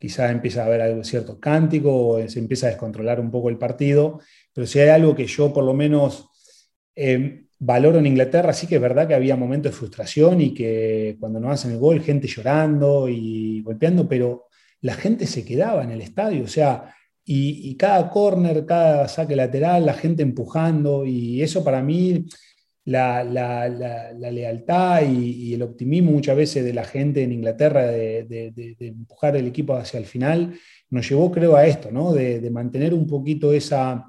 quizás empieza a haber algo cierto cántico o se empieza a descontrolar un poco el partido, pero si hay algo que yo por lo menos eh, valoro en Inglaterra, sí que es verdad que había momentos de frustración y que cuando no hacen el gol, gente llorando y golpeando, pero la gente se quedaba en el estadio, o sea, y, cada corner, cada saque lateral, la gente empujando, y eso para mí, la, lealtad y, el optimismo muchas veces de la gente en Inglaterra de, empujar el equipo hacia el final, nos llevó creo a esto, ¿no? de mantener un poquito esa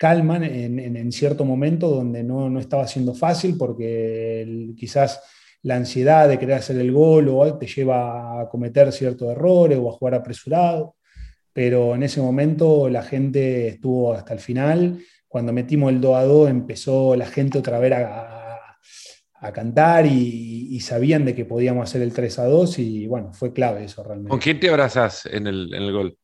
calman en, cierto momento donde no, estaba siendo fácil porque quizás la ansiedad de querer hacer el gol o te lleva a cometer ciertos errores o a jugar apresurado, pero en ese momento la gente estuvo hasta el final. Cuando metimos el 2 a 2 empezó la gente otra vez a, cantar y, sabían de que podíamos hacer el 3 a 2 y bueno, fue clave eso realmente. ¿Con quién te abrazas en el, en el gol?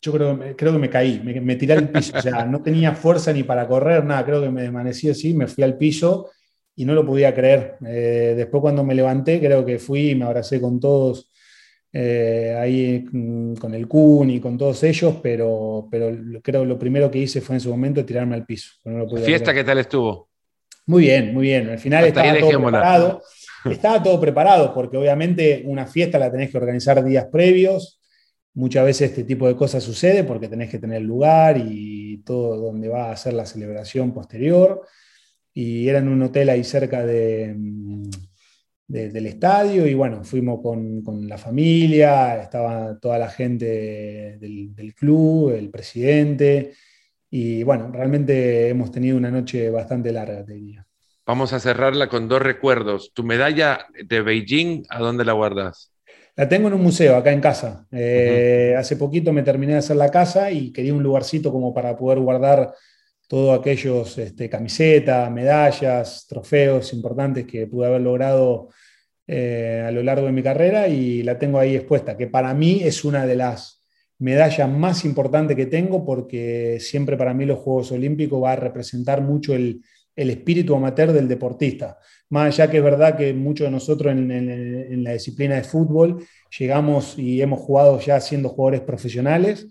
yo creo, creo que me caí, me, tiré al piso, o sea, no tenía fuerza ni para correr, nada, creo que me desvanecí así, me fui al piso y no lo podía creer. Eh, después cuando me levanté, creo que fui y me abracé con todos, eh, ahí mm, con el Kun y con todos ellos, pero, pero creo que lo primero que hice fue en su momento tirarme al piso. ¿Fiesta qué tal estuvo? Muy bien, muy bien. Al final estaba todo preparado. Estaba todo preparado porque obviamente una fiesta la tenés que organizar días previos. Muchas veces este tipo de cosas sucede porque tenés que tener lugar y todo donde va a ser la celebración posterior. Y era en un hotel ahí cerca de, mm, del estadio y bueno, fuimos con, la familia, estaba toda la gente del, club, el presidente. Y bueno, realmente hemos tenido una noche bastante larga, te diría. Vamos a cerrarla con dos recuerdos. ¿Tu medalla de Beijing, a dónde la guardas? La tengo en un museo acá en casa. Eh, hace poquito me terminé de hacer la casa y quería un lugarcito como para poder guardar todos aquellos este, camisetas, medallas, trofeos importantes que pude haber logrado eh, a lo largo de mi carrera y la tengo ahí expuesta, que para mí es una de las medallas más importantes que tengo porque siempre para mí los Juegos Olímpicos va a representar mucho el, el espíritu amateur del deportista. Más allá que es verdad que muchos de nosotros en, la disciplina de fútbol llegamos y hemos jugado ya siendo jugadores profesionales,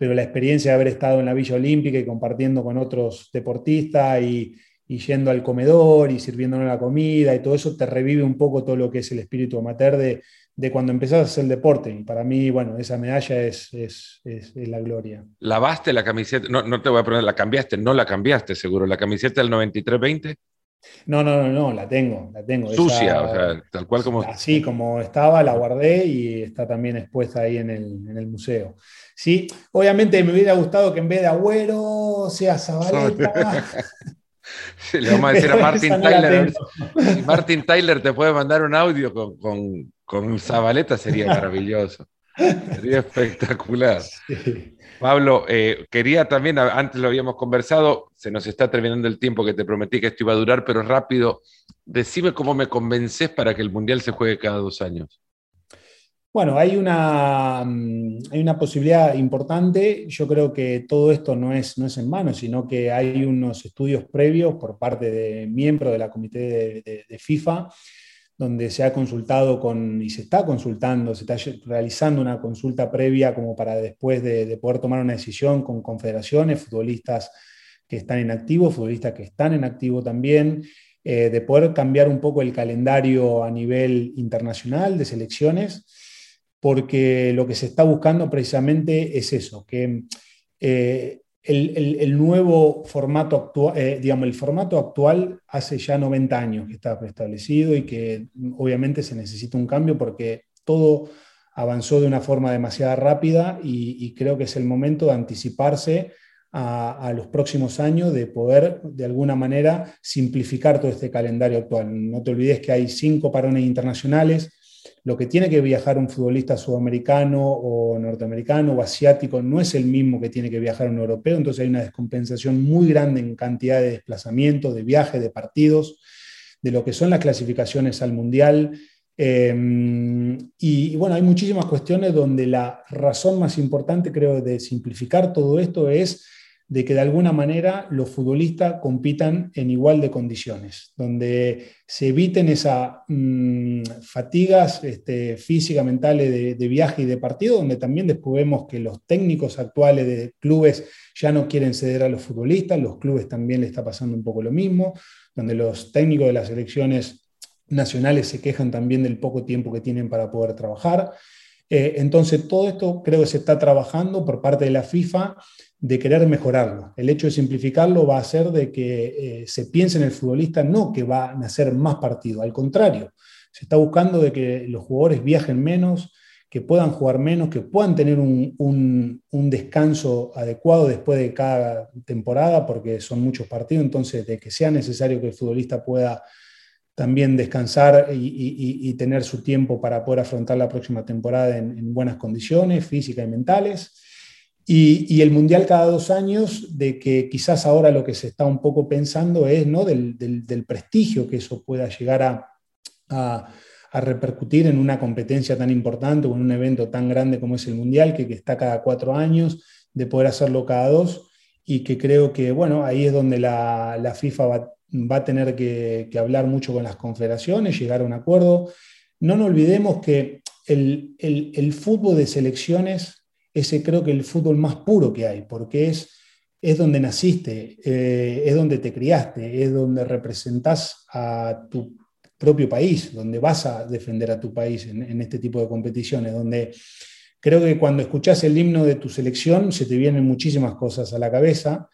pero la experiencia de haber estado en la Villa Olímpica y compartiendo con otros deportistas y, yendo al comedor y sirviéndonos la comida y todo eso te revive un poco todo lo que es el espíritu amateur de, de cuando empezás a hacer el deporte. Y para mí, bueno, esa medalla es, es, es, la gloria. ¿Lavaste la camiseta? No, no te voy a poner, la cambiaste, no la cambiaste seguro. ¿La camiseta del 93-20? No, no, no, no, la tengo, la tengo. Sucia, o sea, tal cual como... Así como estaba, la guardé y está también expuesta ahí en el, en el museo. Sí, obviamente me hubiera gustado que en vez de Agüero sea Zabaleta. le vamos a decir a Martin Tyler. Si Martin Tyler te puede mandar un audio con, con, con Zabaleta sería maravilloso. Sería espectacular. Pablo, eh, quería también, antes lo habíamos conversado, se nos está terminando el tiempo que te prometí que esto iba a durar, pero rápido, decime cómo me convences para que el Mundial se juegue cada dos años. Bueno, hay una, mm, hay una posibilidad importante. Yo creo que todo esto no es, no es en mano, sino que hay unos estudios previos por parte de miembros de la comité de FIFA donde se ha consultado con, y se está consultando, se está realizando una consulta previa como para después de, poder tomar una decisión con confederaciones, futbolistas que están en activo, futbolistas que están en activo también, eh, de poder cambiar un poco el calendario a nivel internacional de selecciones, porque lo que se está buscando precisamente es eso, que eh, el, nuevo formato actual, eh, digamos, el formato actual hace ya 90 años que está preestablecido y que obviamente se necesita un cambio porque todo avanzó de una forma demasiado rápida y, creo que es el momento de anticiparse a, los próximos años, de poder de alguna manera simplificar todo este calendario actual. No te olvides que hay cinco parones internacionales, lo que tiene que viajar un futbolista sudamericano o norteamericano o asiático no es el mismo que tiene que viajar un europeo, entonces hay una descompensación muy grande en cantidad de desplazamientos, de viajes, de partidos, de lo que son las clasificaciones al Mundial. Em, y, bueno, hay muchísimas cuestiones donde la razón más importante, creo, de simplificar todo esto es de que de alguna manera los futbolistas compitan en igual de condiciones, donde se eviten esas mm, fatigas este, físicas, mentales de, viaje y de partido, donde también después vemos que los técnicos actuales de clubes ya no quieren ceder a los futbolistas, los clubes también le está pasando un poco lo mismo, donde los técnicos de las selecciones nacionales se quejan también del poco tiempo que tienen para poder trabajar. Eh, entonces, todo esto creo que se está trabajando por parte de la FIFA de querer mejorarlo. El hecho de simplificarlo va a hacer de que eh, se piense en el futbolista no que va a nacer más partido, al contrario, se está buscando de que los jugadores viajen menos, que puedan jugar menos, que puedan tener un, un, descanso adecuado después de cada temporada, porque son muchos partidos, entonces de que sea necesario que el futbolista pueda también descansar y, tener su tiempo para poder afrontar la próxima temporada en, buenas condiciones físicas y mentales. Y, el Mundial cada dos años, de que quizás ahora lo que se está un poco pensando es ¿no? del, prestigio que eso pueda llegar a, a, repercutir en una competencia tan importante o en un evento tan grande como es el Mundial, que, que está cada cuatro años, de poder hacerlo cada dos y que creo que, bueno, ahí es donde la, la FIFA va va a tener que, hablar mucho con las confederaciones, llegar a un acuerdo. No nos olvidemos que el, fútbol de selecciones es creo que el fútbol más puro que hay, porque es, es donde naciste, eh, es donde te criaste, es donde representas a tu propio país, donde vas a defender a tu país en, este tipo de competiciones, donde creo que cuando escuchas el himno de tu selección se te vienen muchísimas cosas a la cabeza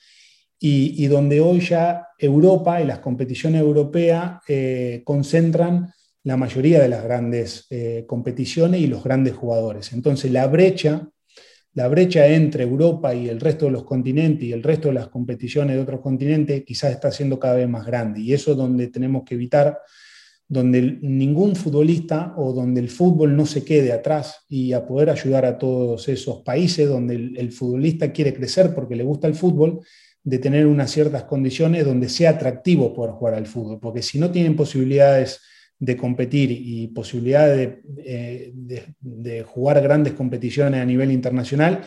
y, donde hoy ya Europa y las competiciones europeas eh, concentran la mayoría de las grandes eh, competiciones y los grandes jugadores. Entonces la brecha, la brecha entre Europa y el resto de los continentes y el resto de las competiciones de otros continentes quizás está siendo cada vez más grande. Y eso es donde tenemos que evitar donde ningún futbolista o donde el fútbol no se quede atrás y a poder ayudar a todos esos países donde el futbolista quiere crecer porque le gusta el fútbol de tener unas ciertas condiciones donde sea atractivo poder jugar al fútbol, porque si no tienen posibilidades de competir y posibilidades de, eh, jugar grandes competiciones a nivel internacional,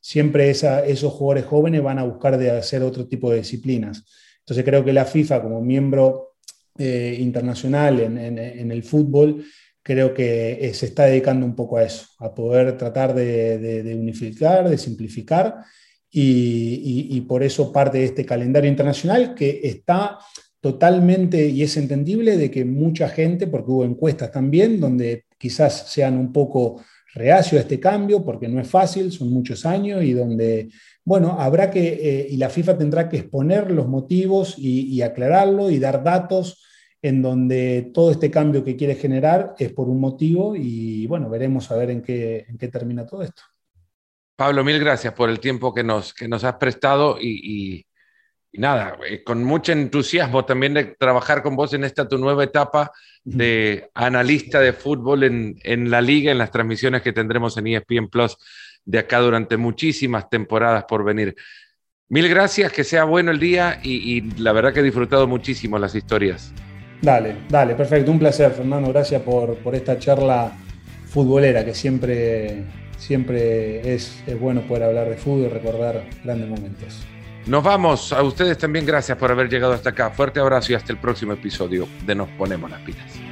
siempre esos jugadores jóvenes van a buscar de hacer otro tipo de disciplinas. Entonces creo que la FIFA como miembro eh, internacional en, el fútbol, creo que eh, se está dedicando un poco a eso, a poder tratar de unificar, de simplificar y, por eso parte de este calendario internacional que está totalmente, y es entendible, de que mucha gente, porque hubo encuestas también, donde quizás sean un poco reacio a este cambio, porque no es fácil, son muchos años, y donde, bueno, habrá que, eh, y la FIFA tendrá que exponer los motivos y, aclararlo y dar datos en donde todo este cambio que quiere generar es por un motivo, y bueno, veremos a ver en qué, en qué termina todo esto. Pablo, mil gracias por el tiempo que nos, que nos has prestado y, nada, eh, con mucho entusiasmo también de trabajar con vos en esta tu nueva etapa de analista de fútbol en, en la liga, en las transmisiones que tendremos en ESPN Plus de acá durante muchísimas temporadas por venir. Mil gracias, que sea bueno el día y, la verdad que he disfrutado muchísimo las historias. Dale, dale, perfecto, un placer Fernando, gracias por, por esta charla futbolera que siempre siempre es, bueno poder hablar de fútbol y recordar grandes momentos. Nos vamos. A ustedes también gracias por haber llegado hasta acá. Fuerte abrazo y hasta el próximo episodio de Nos Ponemos las Pilas.